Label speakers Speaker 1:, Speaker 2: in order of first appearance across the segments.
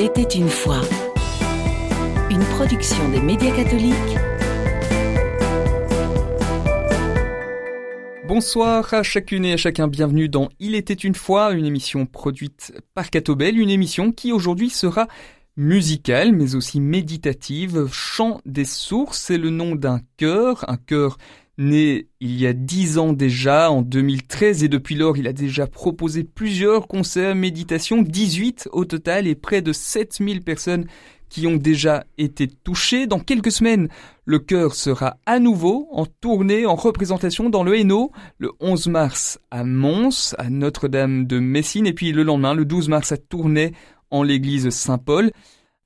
Speaker 1: Il était une fois. Une production des médias catholiques.
Speaker 2: Bonsoir à chacune et à chacun, bienvenue dans Il était une fois, une émission produite par Catobel, une émission qui aujourd'hui sera musicale mais aussi méditative. Chant des sources, c'est le nom d'un chœur, un chœur Né il y a dix ans déjà, en 2013, et depuis lors, il a déjà proposé plusieurs concerts, méditations, 18 au total, et près de 7000 personnes qui ont déjà été touchées. Dans quelques semaines, le chœur sera à nouveau en tournée, en représentation dans le Hainaut, le 11 mars à Mons, à Notre-Dame de Messine, et puis le lendemain, le 12 mars à Tournai, en l'église Saint-Paul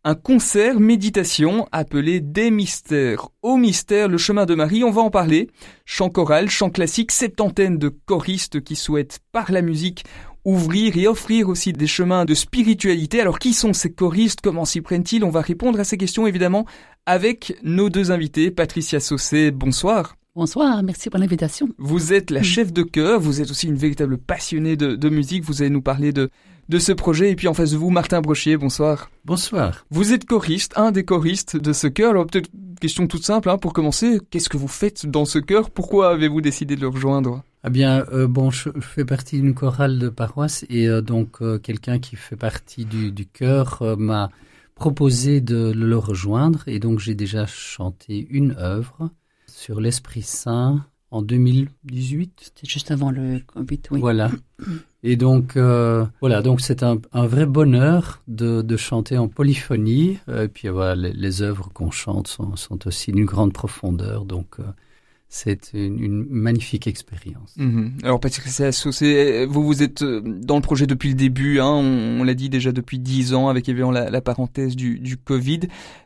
Speaker 2: un concert méditation appelé Des mystères au mystère, le chemin de Marie. On va en parler. Chant choral, chant classique, septantaine de choristes qui souhaitent par la musique ouvrir et offrir aussi des chemins de spiritualité. Alors qui sont ces choristes? Comment s'y prennent-ils? On va répondre à ces questions évidemment avec nos deux invités. Patricia Saucé, bonsoir.
Speaker 3: Bonsoir, merci pour l'invitation.
Speaker 2: Vous êtes la chef de chœur, vous êtes aussi une véritable passionnée de, de musique. Vous allez nous parler de de ce projet. Et puis en face de vous, Martin Brochier, bonsoir.
Speaker 4: Bonsoir.
Speaker 2: Vous êtes choriste, un des choristes de ce chœur. Alors peut-être question toute simple hein, pour commencer. Qu'est-ce que vous faites dans ce chœur? Pourquoi avez-vous décidé de le rejoindre?
Speaker 4: Eh bien, euh, bon, je, fais partie d'une chorale de paroisse et euh, donc euh, quelqu'un qui fait partie du, du chœur m'a proposé de le rejoindre et donc j'ai déjà chanté une œuvre sur l'Esprit Saint en 2018.
Speaker 3: C'était juste avant le Covid, oui.
Speaker 4: Voilà. Et donc, euh, voilà, donc c'est un, un, vrai bonheur de, de, chanter en polyphonie. Et puis voilà, les, les œuvres qu'on chante sont, sont aussi d'une grande profondeur. Donc, euh, c'est une, une, magnifique expérience.
Speaker 2: Mhm. Alors Patricia Saucé, vous vous êtes euh, dans le projet depuis le début, hein, on, on l'a dit déjà depuis dix ans avec évidemment la, la parenthèse du, du, Covid.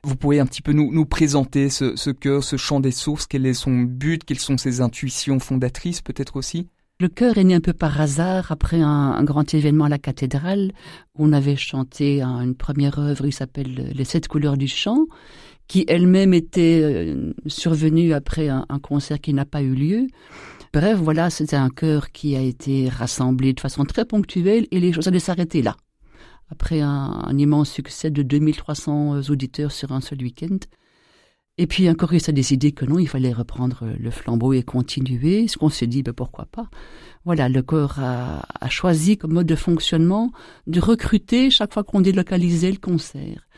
Speaker 2: Vous pourriez un petit peu nous, nous présenter ce, ce chœur, ce chant des sources, quel est son but, quelles sont ses intuitions fondatrices peut-être aussi?
Speaker 3: Le chœur est né un peu par hasard après un, un, grand événement à la cathédrale où on avait chanté une première œuvre qui s'appelle Les sept couleurs du chant qui elle-même était euh, survenue après un, un concert qui n'a pas eu lieu. Bref, voilà, c'était un chœur qui a été rassemblé de façon très ponctuelle et les choses allaient s'arrêter là. Après un, immense succès de 2300 auditeurs sur un seul week-end. Et puis un choriste a décidé que non, il fallait reprendre le flambeau et continuer. Ce qu'on s'est dit, ben pourquoi pas. Voilà, le chœur a, a, choisi comme mode de fonctionnement de recruter chaque fois qu'on délocalisait le concert.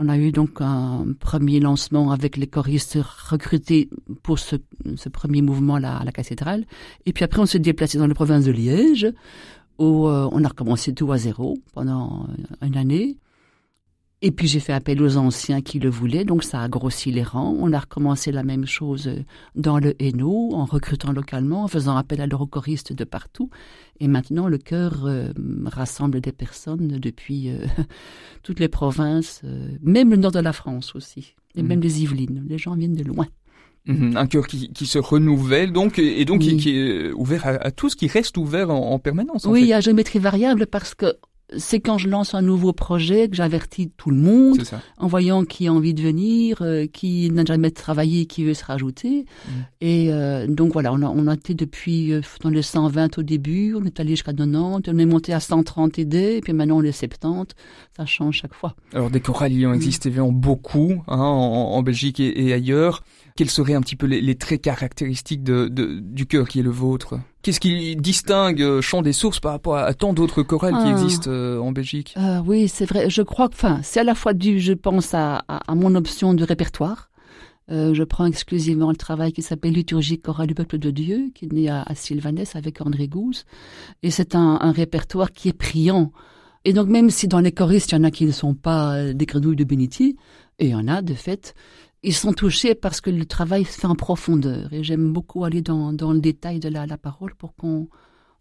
Speaker 3: On a eu donc un premier lancement avec les choristes recrutés pour ce, ce premier mouvement là, à la cathédrale. Et puis après, on s'est déplacé dans la province de Liège, où euh, on a recommencé tout à zéro pendant une année. Et puis j'ai fait appel aux anciens qui le voulaient, donc ça a grossi les rangs. On a recommencé la même chose dans le Hainaut, en recrutant localement, en faisant appel à l'eurochoriste de partout. Et maintenant, le chœur euh, rassemble des personnes depuis euh, toutes les provinces, euh, même le nord de la France aussi, et mmh. même les Yvelines. Les gens viennent de loin.
Speaker 2: Mmh, un cœur qui, qui, se renouvelle donc et donc oui. qui, qui, est ouvert à, à, tous, qui reste ouvert en, en permanence. En
Speaker 3: oui,
Speaker 2: fait.
Speaker 3: il y a géométrie variable parce que c'est quand je lance un nouveau projet que j'avertis tout le monde en voyant qui a envie de venir, euh, qui n'a jamais travaillé, qui veut se rajouter. Mm. Et euh, donc voilà, on a, on a été depuis euh, dans les 120 au début, on est allé jusqu'à 90, on est monté à 130 aidés, et puis maintenant on est 70. Ça change chaque fois.
Speaker 2: Alors des chorales, il en existe évidemment beaucoup hein, en, en, Belgique et, et, ailleurs. Quels seraient un petit peu les, les traits caractéristiques de, de, du chœur qui est le vôtre? Qu'est-ce qui distingue Chant des Sources par rapport à, tant d'autres chorales ah. qui existent euh, en Belgique?
Speaker 3: Euh, Oui, c'est vrai. Je crois que, enfin, c'est à la fois dû, je pense, à, à, à mon option de répertoire. Euh, je prends exclusivement le travail qui s'appelle Liturgie chorale du peuple de Dieu, qui est né à, à Sylvanès avec André Gouze. Et c'est un, un, répertoire qui est priant. Et donc, même si dans les choristes, il y en a qui ne sont pas des grenouilles de bénitier, et il y en a, de fait, ils sont touchés parce que le travail se fait en profondeur. Et j'aime beaucoup aller dans, dans, le détail de la, la parole pour qu'on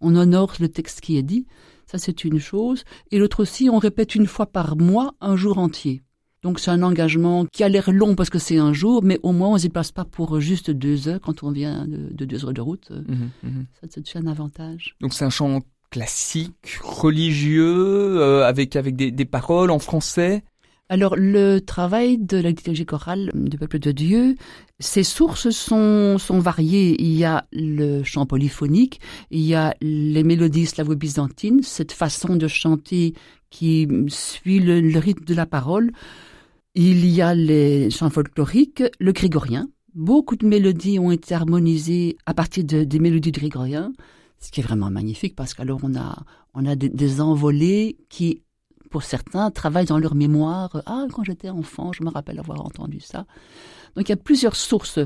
Speaker 3: on honore le texte qui est dit. Ça, c'est une chose. Et l'autre aussi, on répète une fois par mois, un jour entier. Donc c'est un engagement qui a l'air long parce que c'est un jour, mais au moins on s'y passe pas pour juste deux heures quand on vient de, de deux heures de route. Mmh, mmh. Ça, c'est un avantage.
Speaker 2: Donc c'est un chant classique, religieux, euh, avec avec des, des paroles en français.
Speaker 3: Alors, le travail de la liturgie chorale du peuple de Dieu, ses sources sont, variées. Il y a le chant polyphonique, il y a les mélodies slavo-byzantines, cette façon de chanter qui suit le, rythme de la parole. Il y a les chants folkloriques, le grégorien. Beaucoup de mélodies ont été harmonisées à partir des mélodies grégoriennes, ce qui est vraiment magnifique parce qu'alors on a, on a des, des envolées qui pour certains, travaillent dans leur mémoire. Ah, quand j'étais enfant, je me rappelle avoir entendu ça. Donc il y a plusieurs sources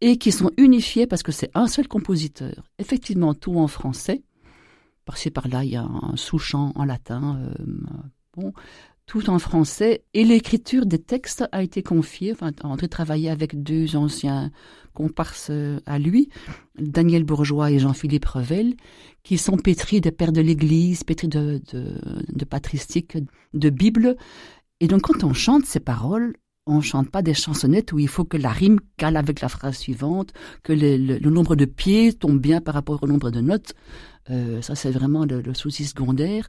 Speaker 3: et qui sont unifiées parce que c'est un seul compositeur. Effectivement, tout en français. Par-ci par-là, il y a un sous-chant en latin. Euh, bon, tout en français. Et l'écriture des textes a été confiée, enfin, André travaillait avec deux anciens comparses euh, à lui, Daniel Bourgeois et Jean-Philippe Revel, qui sont pétris de pères de l'Église, pétris de, de, de patristique, de Bible. Et donc, quand on chante ces paroles, on chante pas des chansonnettes où il faut que la rime cale avec la phrase suivante, que le, le, nombre de pieds tombe bien par rapport au nombre de notes. Euh, ça, c'est vraiment le, le, souci secondaire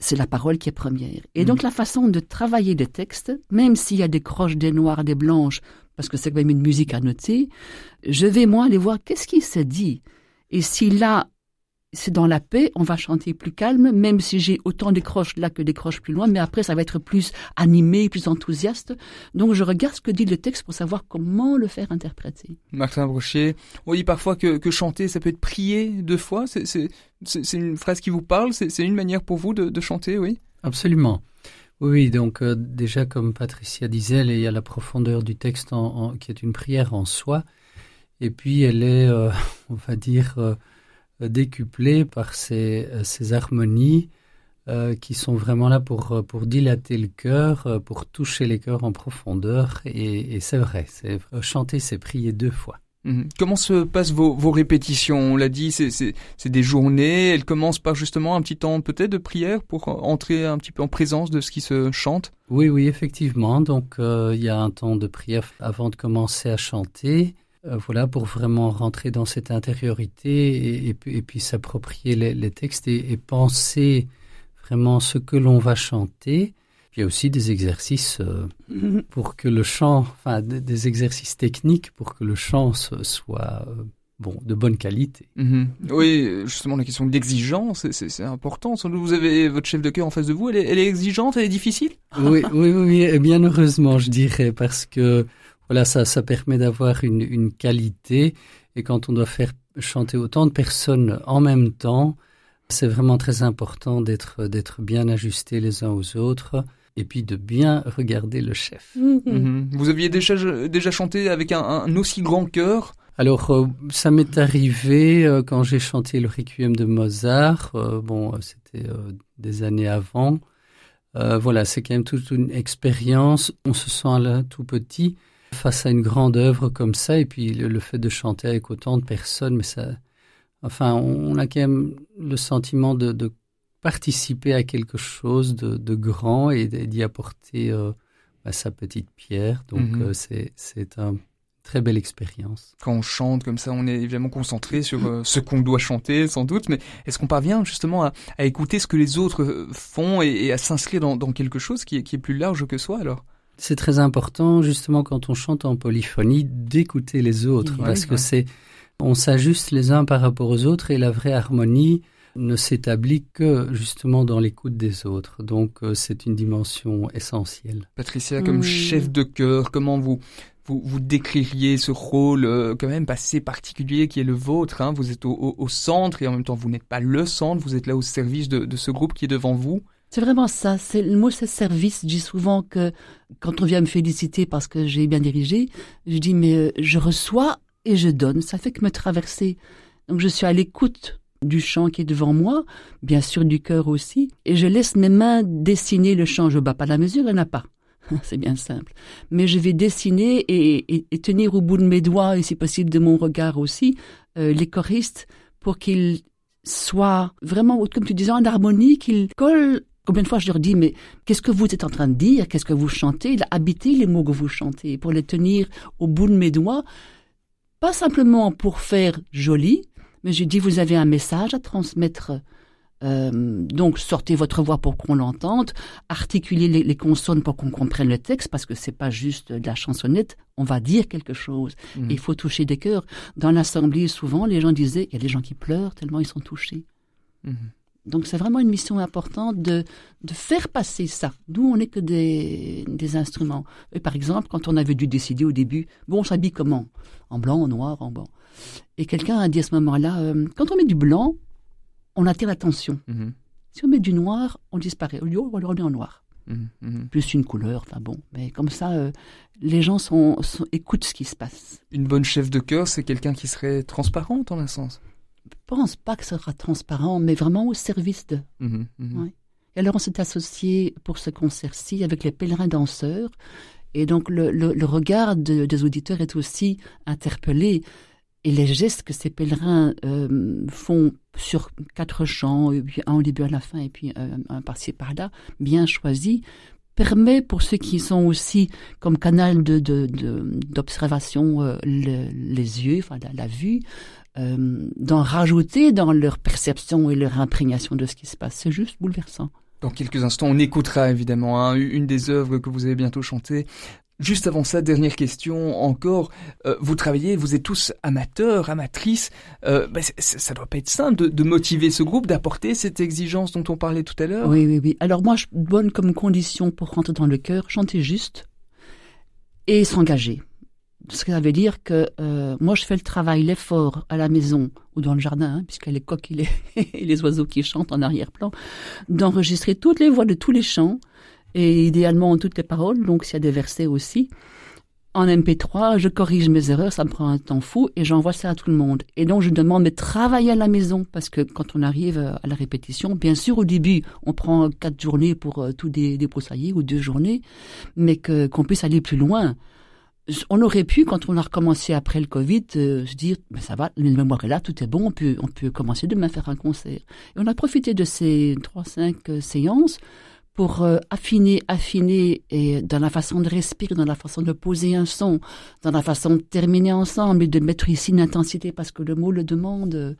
Speaker 3: c'est la parole qui est première. Et donc mm. la façon de travailler des textes, même s'il y a des croches, des noires, des blanches, parce que c'est quand même une musique à noter, je vais moi aller voir qu'est-ce qui se dit. Et si là, c'est dans la paix, on va chanter plus calme, même si j'ai autant des croches là que des croches plus loin, mais après ça va être plus animé, plus enthousiaste. Donc je regarde ce que dit le texte pour savoir comment le faire interpréter.
Speaker 2: Martin Brochet, on dit parfois que, chanter, ça peut être prier deux fois. C'est une phrase qui vous parle, c'est une manière pour vous de, chanter, oui?
Speaker 4: Absolument. Oui, donc euh, déjà comme Patricia disait, il y a la profondeur du texte qui est une prière en soi, et puis elle est, euh, on va dire, euh, décuplé par ces, ces harmonies euh, qui sont vraiment là pour, pour dilater le cœur, euh, pour toucher les cœurs en profondeur. Et, et c'est vrai, c'est chanter, c'est prier deux fois.
Speaker 2: Mhm. Comment se passent vos, vos répétitions? On l'a dit, c'est des journées. Elles commencent par justement un petit temps peut-être de prière pour entrer un petit peu en présence de ce qui se chante?
Speaker 4: Oui, oui, effectivement. Donc euh, il y a un temps de prière avant de commencer à chanter. Euh, voilà, pour vraiment rentrer dans cette intériorité et, puis, s'approprier les, textes et, penser vraiment ce que l'on va chanter. il y a aussi des exercices euh, mhm. pour que le chant, enfin des, exercices techniques pour que le chant soit euh, bon de bonne qualité.
Speaker 2: Mhm. Oui, justement la question de l'exigence, c'est important. Vous avez votre chef de chœur en face de vous, elle est, elle est exigeante, elle est difficile?
Speaker 4: Oui, oui, oui, bien heureusement, je dirais, parce que voilà, ça, ça permet d'avoir une, une, qualité. Et quand on doit faire chanter autant de personnes en même temps, c'est vraiment très important d'être d'être bien ajustés les uns aux autres et puis de bien regarder le chef.
Speaker 2: Mm-hmm. Mm-hmm. Vous aviez déjà déjà chanté avec un, un aussi grand cœur
Speaker 4: alors, euh, ça m'est arrivé euh, quand j'ai chanté le Requiem de Mozart. Euh, bon, c'était des années avant. voilà, c'est quand même toute une expérience. On se sent là tout petit face à une grande œuvre comme ça, et puis le, fait de chanter avec autant de personnes, mais ça, enfin, on, a quand même le sentiment de, participer à quelque chose de, grand et d'y apporter euh, bah, sa petite pierre. Donc, mhm. euh, c'est une très belle expérience.
Speaker 2: Quand on chante comme ça, on est évidemment concentré sur euh, ce qu'on doit chanter, sans doute, mais est-ce qu'on parvient justement à, écouter ce que les autres font et, à s'inscrire dans, quelque chose qui est plus large que soi alors?
Speaker 4: C'est très important, justement, quand on chante en polyphonie, d'écouter les autres, parce que c'est, on s'ajuste les uns par rapport aux autres et la vraie harmonie ne s'établit que justement dans l'écoute des autres. Donc, euh, c'est une dimension essentielle.
Speaker 2: Patricia, comme chef de chœur, comment vous, vous, vous décririez ce rôle euh, quand même assez particulier qui est le vôtre hein? Vous êtes au, centre et en même temps vous n'êtes pas le centre, vous êtes là au service de ce groupe qui est devant vous.
Speaker 3: C'est vraiment ça. C'est le mot, c'est service. Je dis souvent que quand on vient me féliciter parce que j'ai bien dirigé, je dis mais euh, je reçois et je donne. Ça fait que me traverser. Donc je suis à l'écoute du chant qui est devant moi, bien sûr du cœur aussi, et je laisse mes mains dessiner le chant. Je bats pas la mesure, il n'y en a pas. C'est bien simple. Mais je vais dessiner et, tenir au bout de mes doigts, et si possible de mon regard aussi, euh, les choristes pour qu'ils soient vraiment, comme tu disais, en harmonie, qu'ils collent Combien de fois je leur dis, mais qu'est-ce que vous êtes en train de dire? Qu'est-ce que vous chantez? Habitez les mots que vous chantez pour les tenir au bout de mes doigts. Pas simplement pour faire joli, mais je dis, vous avez un message à transmettre. Euh, donc sortez votre voix pour qu'on l'entende, articulez les, consonnes pour qu'on comprenne le texte, parce que c'est pas juste de la chansonnette, on va dire quelque chose. Mmh. Il faut toucher des cœurs. Dans l'assemblée, souvent, les gens disaient, il y a des gens qui pleurent tellement ils sont touchés. Mmh. Donc c'est vraiment une mission importante de, de faire passer ça. Nous, on n'est que des, des instruments. Et par exemple, quand on avait dû décider au début, bon, on s'habille comment? En blanc, en noir, en blanc. Et quelqu'un a dit à ce moment-là, euh, quand on met du blanc, on attire l'attention.
Speaker 2: Mhm.
Speaker 3: Si on met du noir, on disparaît. Au lieu, on le remet en noir.
Speaker 2: Mhm. Mhm.
Speaker 3: Plus une couleur, enfin bon. Mais comme ça, euh, les gens sont, sont- écoutent ce qui se passe.
Speaker 2: Une bonne chef de chœur, c'est quelqu'un qui serait transparente en un sens?
Speaker 3: Je pense pas que ce sera transparent, mais vraiment au service de.
Speaker 2: Mhm. Mhm.
Speaker 3: Ouais. Et alors, on s'est associé pour ce concert-ci avec les pèlerins danseurs. Et donc, le, le- le regard de- des auditeurs est aussi interpellé. Et les gestes que ces pèlerins euh, font sur quatre chants, un au début, à la fin, et puis euh, un par-ci, par-là, bien choisi, permet pour ceux qui sont aussi comme canal de, de- de- d'observation euh, le- les yeux, enfin la, la vue, euh, d'en rajouter dans leur perception et leur imprégnation de ce qui se passe. C'est juste bouleversant.
Speaker 2: Dans quelques instants, on écoutera évidemment hein, une des œuvres que vous avez bientôt chantées. Juste avant ça, dernière question encore. Euh, vous travaillez, vous êtes tous amateurs, amatrices. Euh, ben, ça doit pas être simple de, de motiver ce groupe, d'apporter cette exigence dont on parlait tout à l'heure.
Speaker 3: Oui, oui, oui. Alors moi, je donne comme condition pour rentrer dans le chœur, chanter juste et s'engager. Ce que ça veut dire que euh, moi, je fais le travail, l'effort à la maison ou dans le jardin, hein, puisqu'il y a les coqs et les, oiseaux qui chantent en arrière-plan, d'enregistrer toutes les voix de tous les chants et idéalement toutes les paroles, donc s'il y a des versets aussi. En MP3, je corrige mes erreurs, ça me prend un temps fou et j'envoie ça à tout le monde. Et donc je demande de travailler à la maison parce que quand on arrive euh, à la répétition, bien sûr au début on prend quatre journées pour euh, tout dé- débroussailler ou deux journées, mais que qu'on puisse aller plus loin. On aurait pu, quand on a recommencé après le Covid, euh, se dire, ben ça va, le mémoire est là, tout est bon, on peut, on peut commencer demain faire un concert. Et on a profité de ces trois, cinq euh, séances pour euh, affiner, affiner, et dans la façon de respirer, dans la façon de poser un son, dans la façon de terminer ensemble et de mettre ici une intensité parce que le mot le demande.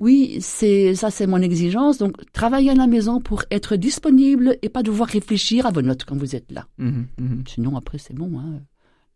Speaker 3: Oui, c'est ça, c'est mon exigence. Donc, travailler à la maison pour être disponible et pas devoir réfléchir à vos notes quand vous êtes là.
Speaker 2: Mhm, mhm.
Speaker 3: Sinon, après, c'est bon. Hein.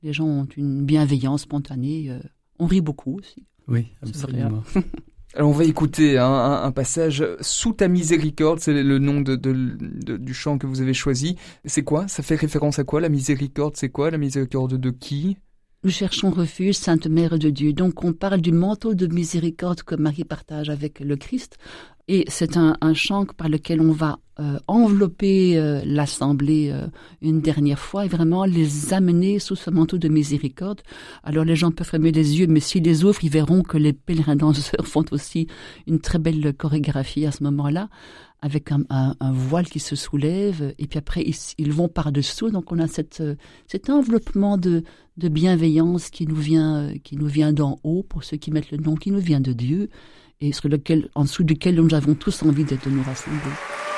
Speaker 3: Les gens ont une bienveillance spontanée. euh, on rit beaucoup aussi.
Speaker 4: Oui, absolument.
Speaker 2: Alors on va écouter hein, un, un passage sous ta miséricorde, c'est le nom de, de- de- du chant que vous avez choisi. C'est quoi? Ça fait référence à quoi? La miséricorde, c'est quoi? La miséricorde de qui?
Speaker 3: Nous cherchons refuge, Sainte Mère de Dieu. Donc on parle du manteau de miséricorde que Marie partage avec le Christ. Et c'est un, un chant par lequel on va euh, envelopper euh, l'assemblée euh, une dernière fois et vraiment les amener sous ce manteau de miséricorde. Alors les gens peuvent fermer les yeux, mais s'ils les ouvrent, ils verront que les pèlerins danseurs font aussi une très belle chorégraphie à ce moment-là, avec un, un- un voile qui se soulève, et puis après ils, ils vont par-dessous. Donc on a cette, euh, cet enveloppement de, de bienveillance qui nous vient, euh, qui nous vient d'en haut, pour ceux qui mettent le nom, qui nous vient de Dieu, et sur lequel, en dessous duquel nous avons tous envie d'être nous rassembler.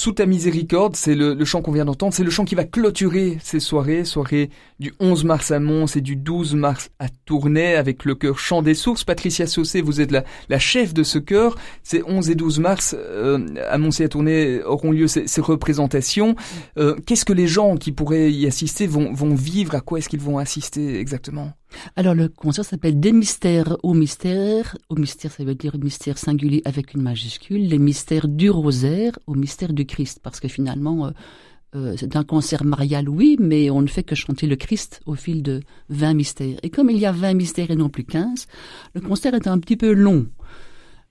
Speaker 2: Sous ta miséricorde, c'est le, chant qu'on vient d'entendre, c'est le chant qui va clôturer ces soirées, soirées du 11 mars à Mons et du 12 mars à Tournai avec le chœur Chant des Sources. Patricia Saucé, vous êtes la, la chef de ce chœur. Ces 11 et 12 mars euh, à Mons et à Tournai auront lieu ces, ces représentations. Euh, Qu'est-ce que les gens qui pourraient y assister vont, vont vivre? À quoi est-ce qu'ils vont assister exactement?
Speaker 3: Alors le concert s'appelle Des mystères au mystère. Au mystère, ça veut dire mystère singulier avec une majuscule. Les mystères du rosaire au mystère du Christ. Parce que finalement, euh, euh, c'est un concert marial, oui, mais on ne fait que chanter le Christ au fil de 20 mystères. Et comme il y a 20 mystères et non plus 15, le concert est un petit peu long.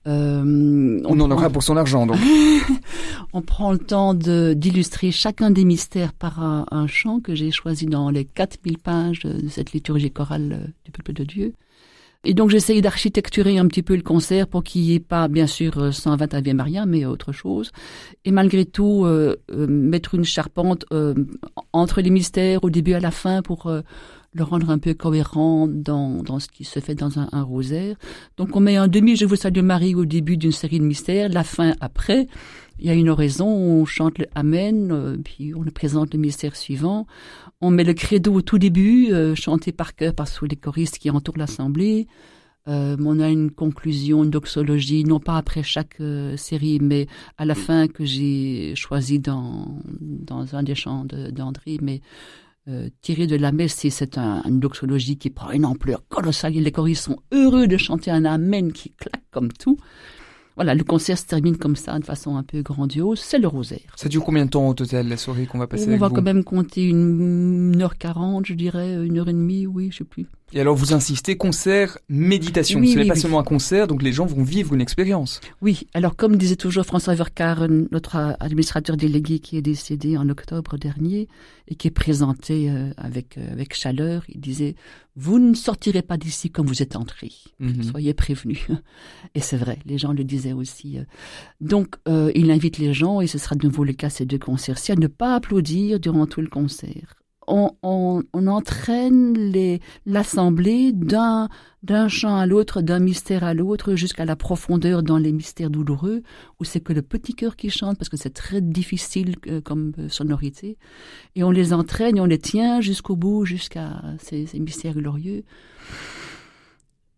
Speaker 2: Euh, on, en aura pour son argent, donc.
Speaker 3: on prend le temps d'illustrer chacun des mystères par un, chant que j'ai choisi dans les 4000 pages de cette liturgie chorale euh, du peuple de Dieu. Et donc j'essaye d'architecturer un petit peu le concert pour qu'il n'y ait pas, bien sûr, 120 Ave Maria, mais autre chose. Et malgré tout, euh, mettre une charpente entre les mystères au début à la fin pour le rendre un peu cohérent dans, dans ce qui se fait dans un, rosaire. Donc on met un demi Je vous salue Marie au début d'une série de mystères, la fin après. Il y a une oraison, on chante le Amen, euh, puis on présente le mystère suivant. On met le credo au tout début, euh, chanté par cœur par tous les choristes qui entourent l'assemblée. Euh, on a une conclusion, une doxologie, non pas après chaque série, mais à la fin que j'ai choisi dans, dans un des chants d'André, mais euh, tiré de la messe, c'est un, une doxologie qui prend une ampleur colossale. Les choristes sont heureux de chanter un Amen qui claque comme tout. Voilà, le concert se termine comme ça, de façon un peu grandiose. C'est le rosaire.
Speaker 2: Ça dure combien de temps au total, la soirée qu'on va passer On
Speaker 3: va quand même compter une, heure quarante, je dirais, une heure et demie, oui, je sais plus.
Speaker 2: Et alors vous insistez concert, méditation. Ce n'est pas seulement un concert, donc les gens vont vivre une expérience.
Speaker 3: Oui, alors comme disait toujours François Vercar, notre administrateur délégué qui est décédé en octobre dernier et qui est présenté euh, avec euh, avec chaleur, il disait vous ne sortirez pas d'ici comme vous êtes entrés. Mhm. Soyez prévenus. Et c'est vrai, les gens le disaient aussi. Euh. Donc il invite les gens et ce sera de nouveau le cas ces deux concerts-ci à ne pas applaudir durant tout le concert on, entraîne l'assemblée d'un d'un chant à l'autre, d'un mystère à l'autre, jusqu'à la profondeur dans les mystères douloureux, où c'est que le petit cœur qui chante, parce que c'est très difficile euh, comme euh, sonorité, et on les entraîne on les tient jusqu'au bout, jusqu'à ces mystères glorieux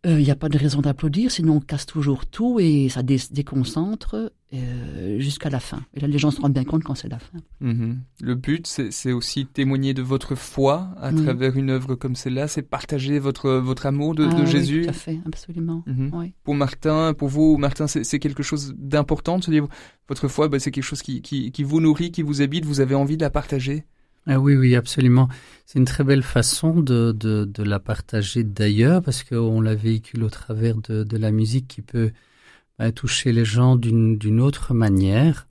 Speaker 3: il euh, n'y a pas de raison d'applaudir, sinon on casse toujours tout et ça déconcentre euh, jusqu'à la fin. Et là, les gens se rendent bien compte quand c'est la fin.
Speaker 2: Mhm. Le but, c'est aussi témoigner de votre foi à travers une œuvre comme celle-là, c'est partager votre, votre amour de,
Speaker 3: ah
Speaker 2: Jésus.
Speaker 3: Oui, tout à fait, absolument. Mhm.
Speaker 2: Pour Martin, pour vous, Martin, c'est quelque chose d'important de se dire, votre foi, bah, c'est quelque chose qui, qui, qui vous nourrit, qui vous habite, vous avez envie de la partager?
Speaker 4: Ah oui, oui, absolument. C'est une très belle façon de, la partager d'ailleurs, parce qu'on la véhicule au travers de, la musique qui peut bah, toucher les gens d'une autre manière.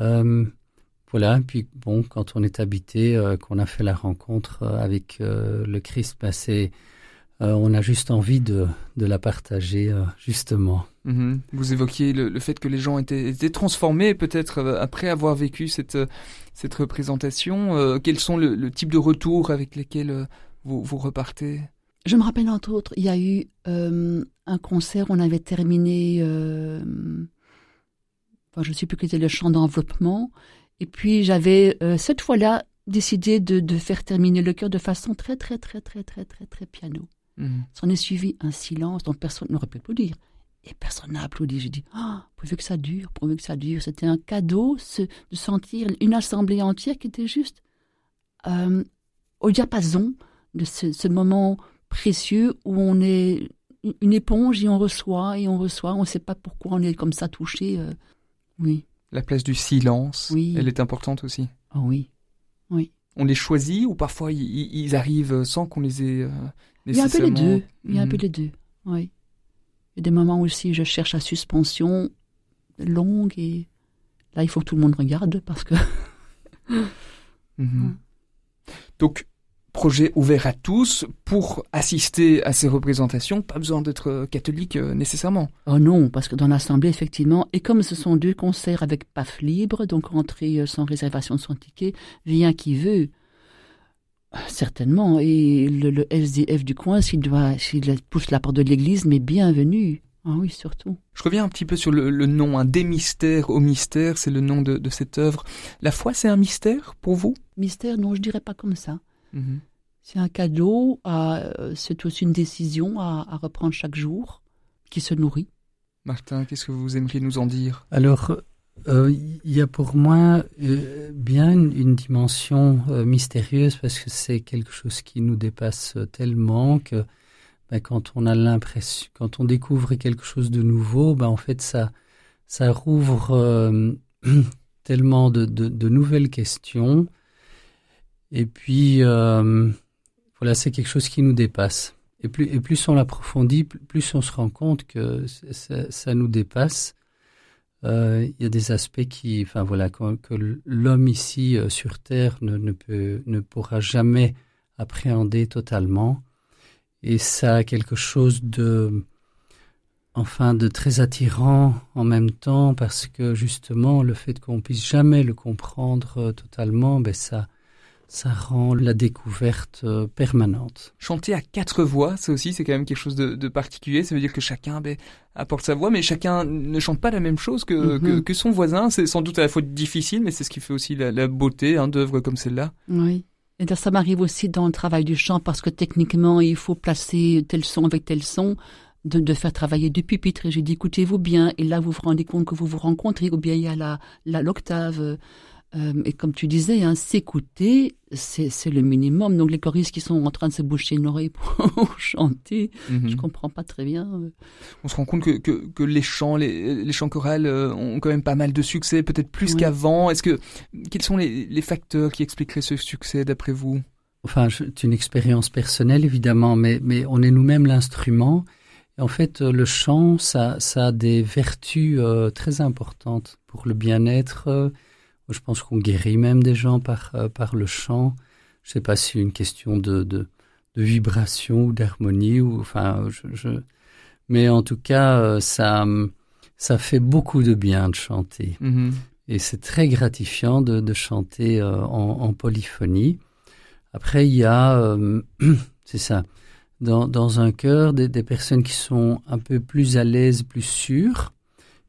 Speaker 4: Euh, voilà, puis bon, quand on est habité, euh, qu'on a fait la rencontre euh, avec le Christ, bah, c'est euh, on a juste envie de, de la partager, euh, justement.
Speaker 2: Mhm. Vous évoquiez le, fait que les gens étaient, étaient transformés, peut-être euh, après avoir vécu cette, cette représentation. quels sont le, type de retours avec lesquels vous, vous repartez?
Speaker 3: Je me rappelle entre autres, il y a eu un concert, on avait terminé, enfin, je ne sais plus quel était le chant d'enveloppement, et puis j'avais cette fois-là décidé de, de faire terminer le chœur de façon très très très très très très très piano. S'en est suivi un silence dont personne n'aurait pu applaudir. Et personne n'a applaudi. J'ai dit, oh, pourvu que ça dure, pourvu que ça dure. C'était un cadeau de sentir une assemblée entière qui était juste euh, au diapason de ce, moment précieux où on est une éponge et on reçoit et on reçoit. On ne sait pas pourquoi on est comme ça touché. Euh, oui.
Speaker 2: La place du silence, oui. elle est importante aussi.
Speaker 3: Oh oui, oui.
Speaker 2: On les choisit ou parfois ils, arrivent sans qu'on les ait.
Speaker 3: Il y a un peu les deux. Il y a un peu les deux, oui. Il y a des moments où aussi je cherche la suspension longue et là il faut que tout le monde regarde parce que.
Speaker 2: Mhm. Donc projet ouvert à tous pour assister à ces représentations, pas besoin d'être catholique euh, nécessairement.
Speaker 3: Oh non, parce que dans l'assemblée effectivement, et comme ce sont deux concerts avec PAF libre, donc entrée euh, sans réservation de son ticket, vient qui veut. Certainement. Et le, SDF du coin, s'il doit, s'il pousse la porte de l'église, mais bienvenue. Ah oui, surtout.
Speaker 2: Je reviens un petit peu sur le, nom, un des mystères au mystère, c'est le nom de, cette œuvre. La foi, c'est un mystère pour vous?
Speaker 3: Mystère, non, je dirais pas comme ça. Mhm. C'est un cadeau, euh, c'est aussi une décision à, à, reprendre chaque jour, qui se nourrit.
Speaker 2: Martin, qu'est-ce que vous aimeriez nous en dire?
Speaker 4: Alors, euh, il y a pour moi euh, bien une, dimension euh, mystérieuse parce que c'est quelque chose qui nous dépasse tellement que ben, quand on a l'impression, quand on découvre quelque chose de nouveau, ben, en fait ça, ça rouvre tellement de, nouvelles questions. Et puis voilà, c'est quelque chose qui nous dépasse. Et plus, et plus on l'approfondit, plus on se rend compte que ça nous dépasse. Euh, il y a des aspects qui, enfin voilà, que, que l'homme ici euh, sur Terre ne, ne, pourra jamais appréhender totalement. Et ça a quelque chose de, enfin, de très attirant en même temps parce que justement, le fait qu'on puisse jamais le comprendre euh, totalement, ben ça, ça rend la découverte euh, permanente.
Speaker 2: Chanter à quatre voix, ça aussi, c'est quand même quelque chose de, de, particulier. Ça veut dire que chacun ben, apporte sa voix, mais chacun ne chante pas la même chose que, mm -hmm. que, que, son voisin. C'est sans doute à la fois difficile, mais c'est ce qui fait aussi la, la beauté hein, d'œuvres comme celle-là.
Speaker 3: Oui. Et ça m'arrive aussi dans le travail du chant parce que techniquement, il faut placer tel son avec tel son. De, de faire travailler du pupitre et j'ai dit écoutez-vous bien et là vous vous rendez compte que vous vous rencontrez ou bien il y a la l'octave euh, et comme tu disais, hein, s'écouter, c'est le minimum. Donc les choristes qui sont en train de se boucher une oreille pour chanter, mm -hmm. je comprends pas très bien.
Speaker 2: On se rend compte que, que, que les chants, les, les chants chorales euh, ont quand même pas mal de succès, peut-être plus oui. qu'avant. Est-ce que quels sont les, les facteurs qui expliqueraient ce succès d'après vous?
Speaker 4: Enfin, c'est une expérience personnelle évidemment, mais mais on est nous-mêmes l'instrument. En fait, le chant, ça, ça a des vertus euh, très importantes pour le bien-être. Euh, je pense qu'on guérit même des gens par, euh, par le chant. Je ne sais pas si c'est une question de, de, de vibration ou d'harmonie, ou enfin, je, je, mais en tout cas, euh, ça, ça fait beaucoup de bien de chanter. Mm -hmm. Et c'est très gratifiant de, de chanter euh, en, en, polyphonie. Après, il y a, euh, c'est ça, dans, dans un chœur, des, des, personnes qui sont un peu plus à l'aise, plus sûres,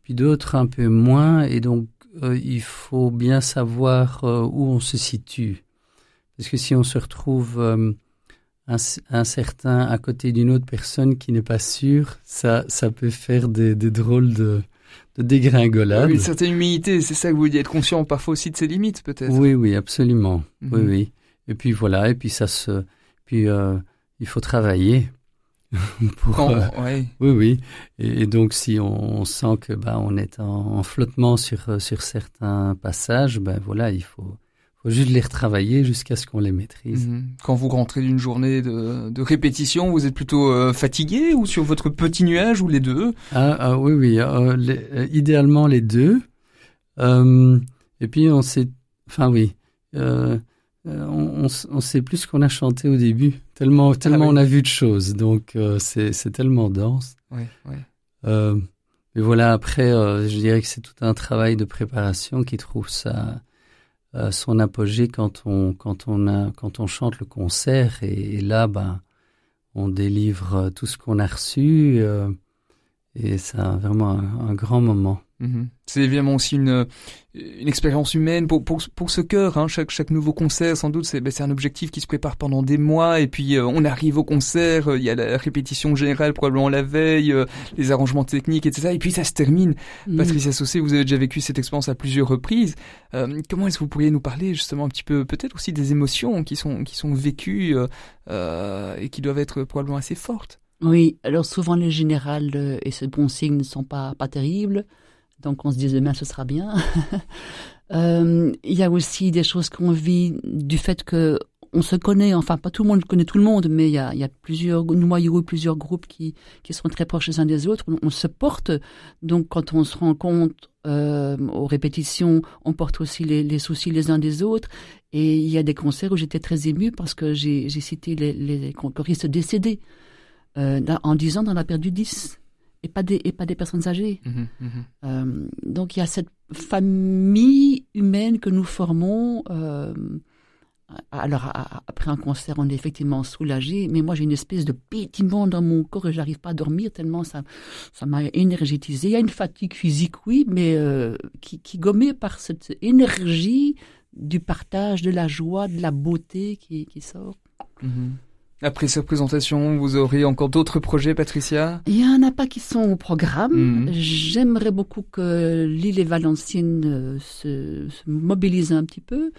Speaker 4: puis d'autres un peu moins, et donc euh, il faut bien savoir euh, où on se situe. Parce que si on se retrouve euh, un, un, certain à côté d'une autre personne qui n'est pas sûre, ça, ça peut faire des, des drôles de, de dégringolade.
Speaker 2: Oui, une certaine humilité, c'est ça que vous dites, être conscient parfois aussi de ses limites, peut-être.
Speaker 4: Oui, oui, absolument. Mm -hmm. Oui, oui. Et puis voilà, et puis ça se, puis euh, il faut travailler.
Speaker 2: pour, Quand, euh, ouais.
Speaker 4: Oui, oui. Et, et, donc, si on, on sent que ben, on est en, en, flottement sur, sur certains passages, ben voilà, il faut, faut juste les retravailler jusqu'à ce qu'on les maîtrise.
Speaker 2: -hmm. Quand vous rentrez d'une journée de, de, répétition, vous êtes plutôt euh, fatigué ou sur votre petit nuage ou les deux?
Speaker 4: Ah, ah, Oui, oui. Euh, les, euh, idéalement les deux. Euh, et puis on sait, enfin oui, euh, on, on, on, sait plus ce qu'on a chanté au début. Tellement, tellement ah, oui. on a vu de choses. Donc c'est tellement dense.
Speaker 2: Oui, oui.
Speaker 4: mais voilà, après, je dirais que c'est tout un travail de préparation qui trouve ça euh, son apogée quand on quand on a quand on chante le concert et, et là ben on délivre tout ce qu'on a reçu euh, et c'est vraiment un, un, grand moment.
Speaker 2: -hmm. C'est évidemment aussi une, une expérience humaine pour, pour, pour ce cœur. Hein. Chaque, chaque nouveau concert, sans doute, c'est ben, un objectif qui se prépare pendant des mois. Et puis, euh, on arrive au concert, euh, il y a la répétition générale probablement la veille, euh, les arrangements techniques, etc. Et puis, ça se termine. Mmh. Patricia Saucé, vous avez déjà vécu cette expérience à plusieurs reprises. Comment est-ce que vous pourriez nous parler justement un petit peu, peut-être aussi des émotions qui sont, qui sont vécues et qui doivent être probablement assez fortes?
Speaker 3: Oui, alors souvent les générales et ce bon signe ne sont pas, pas terribles. Donc on se dit demain ce sera bien. euh, il y a aussi des choses qu'on vit du fait que on se connaît, enfin pas tout le monde connaît tout le monde, mais il y a, plusieurs noyaux, plusieurs groupes qui, qui sont très proches les uns des autres. On, se porte, donc quand on se rend compte euh, aux répétitions, on porte aussi les, soucis les uns des autres. Et il y a des concerts où j'étais très émue parce que j'ai cité les, les choristes décédés euh, en disant on en a perdu 10 et pas des, et pas des personnes âgées. Mmh, mmh. Euh, donc il y a cette famille humaine que nous formons. Euh, alors après un concert, on est effectivement soulagé, mais moi j'ai une espèce de pétillement dans mon corps et j'arrive pas à dormir tellement ça ça m'a énergétisé. Il y a une fatigue physique, oui, mais euh, qui, qui gommée par cette énergie du partage, de la joie, de la beauté qui, qui sort.
Speaker 2: Mmh. Après cette présentation, vous aurez encore d'autres projets, Patricia?
Speaker 3: Il y en a pas qui sont au programme. Mmh. J'aimerais beaucoup que l'île et Valenciennes euh, se, se mobilisent un petit peu.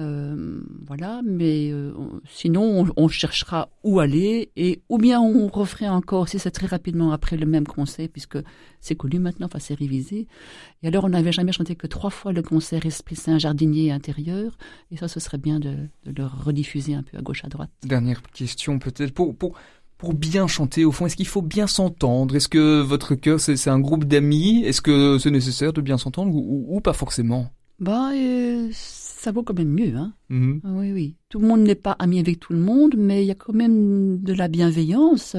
Speaker 3: Euh, voilà, mais euh, sinon on, on, cherchera où aller et ou bien on referait encore, si c'est très rapidement après le même concert, puisque c'est connu maintenant, enfin c'est révisé. Et alors on n'avait jamais chanté que trois fois le concert Esprit Saint jardinier intérieur, et ça ce serait bien de, de le rediffuser un peu à gauche à droite.
Speaker 2: Dernière question peut-être pour, pour pour bien chanter, au fond, est-ce qu'il faut bien s'entendre? Est-ce que votre chœur, c'est un groupe d'amis? Est-ce que c'est nécessaire de bien s'entendre ou, pas forcément?
Speaker 3: Bah, euh, ça vaut quand même mieux. Hein
Speaker 2: mmh.
Speaker 3: ah Oui, oui. Tout le monde n'est pas ami avec tout le monde, mais il y a quand même de la bienveillance.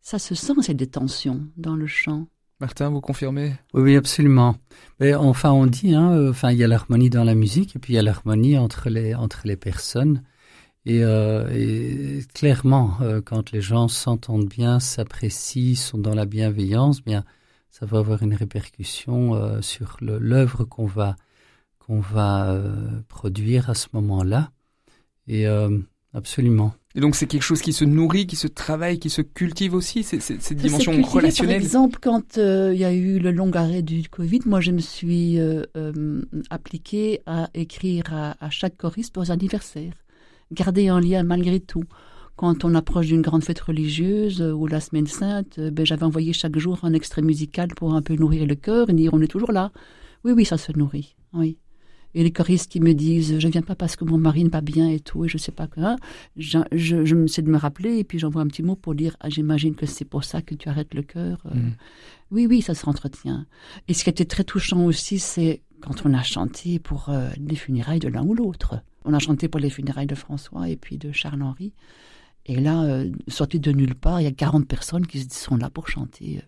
Speaker 3: Ça se sent, c'est des tensions dans le chant.
Speaker 2: Martin, vous confirmez?
Speaker 4: Oui, absolument. Mais enfin, on dit, hein, euh, enfin, il y a l'harmonie dans la musique et puis il y a l'harmonie entre les entre les personnes. Et, euh, clairement, euh, quand les gens s'entendent bien, s'apprécient, sont dans la bienveillance, bien, ça va avoir une répercussion sur l'œuvre qu'on va qu'on va produire à ce moment-là. Et absolument.
Speaker 2: Et donc c'est quelque chose qui se nourrit, qui se travaille, qui se cultive aussi, cette dimension relationnelle.
Speaker 3: Par exemple, quand euh, il y a eu le long arrêt du Covid, moi je me suis euh, euh, appliquée à écrire à, chaque choriste pour les anniversaires. Garder un lien malgré tout. Quand on approche d'une grande fête religieuse ou la semaine sainte, ben, j'avais envoyé chaque jour un extrait musical pour un peu nourrir le cœur et dire on est toujours là. Oui, oui, ça se nourrit. Oui et les choristes qui me disent je viens pas parce que mon mari n'est pas bien et tout et je sais pas quoi je, je, je me sais de me rappeler et puis j'envoie un petit mot pour dire ah, j'imagine que c'est pour ça que tu arrêtes le cœur euh. mm. oui oui ça se entretient et ce qui était très touchant aussi c'est quand on a chanté pour euh, les funérailles de l'un ou l'autre on a chanté pour les funérailles de François et puis de Charles Henri et là euh, sorti de nulle part il y a 40 personnes qui sont là pour chanter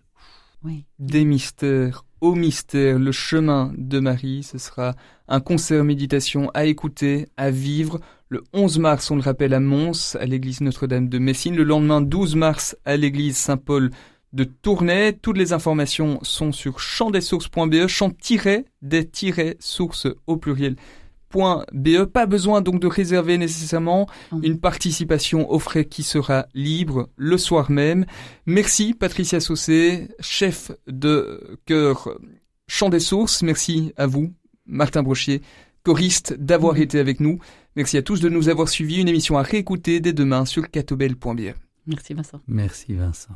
Speaker 3: oui.
Speaker 2: Des mystères au mystère, le chemin de Marie. Ce sera un concert méditation à écouter, à vivre. Le 11 mars, on le rappelle, à Mons, à l'église Notre-Dame de Messine. Le lendemain, 12 mars, à l'église Saint-Paul de Tournai. Toutes les informations sont sur chantdessources.be, chant-des-sources au pluriel .be. Pas besoin donc de réserver nécessairement une participation au frais qui sera libre le soir même. Merci Patricia Saucé, chef de chœur Chant des Sources. Merci à vous, Martin Brochier, choriste, d'avoir été avec nous. Merci à tous de nous avoir suivis. Une émission à réécouter dès demain sur catobel.be.
Speaker 3: Merci Vincent.
Speaker 4: Merci Vincent.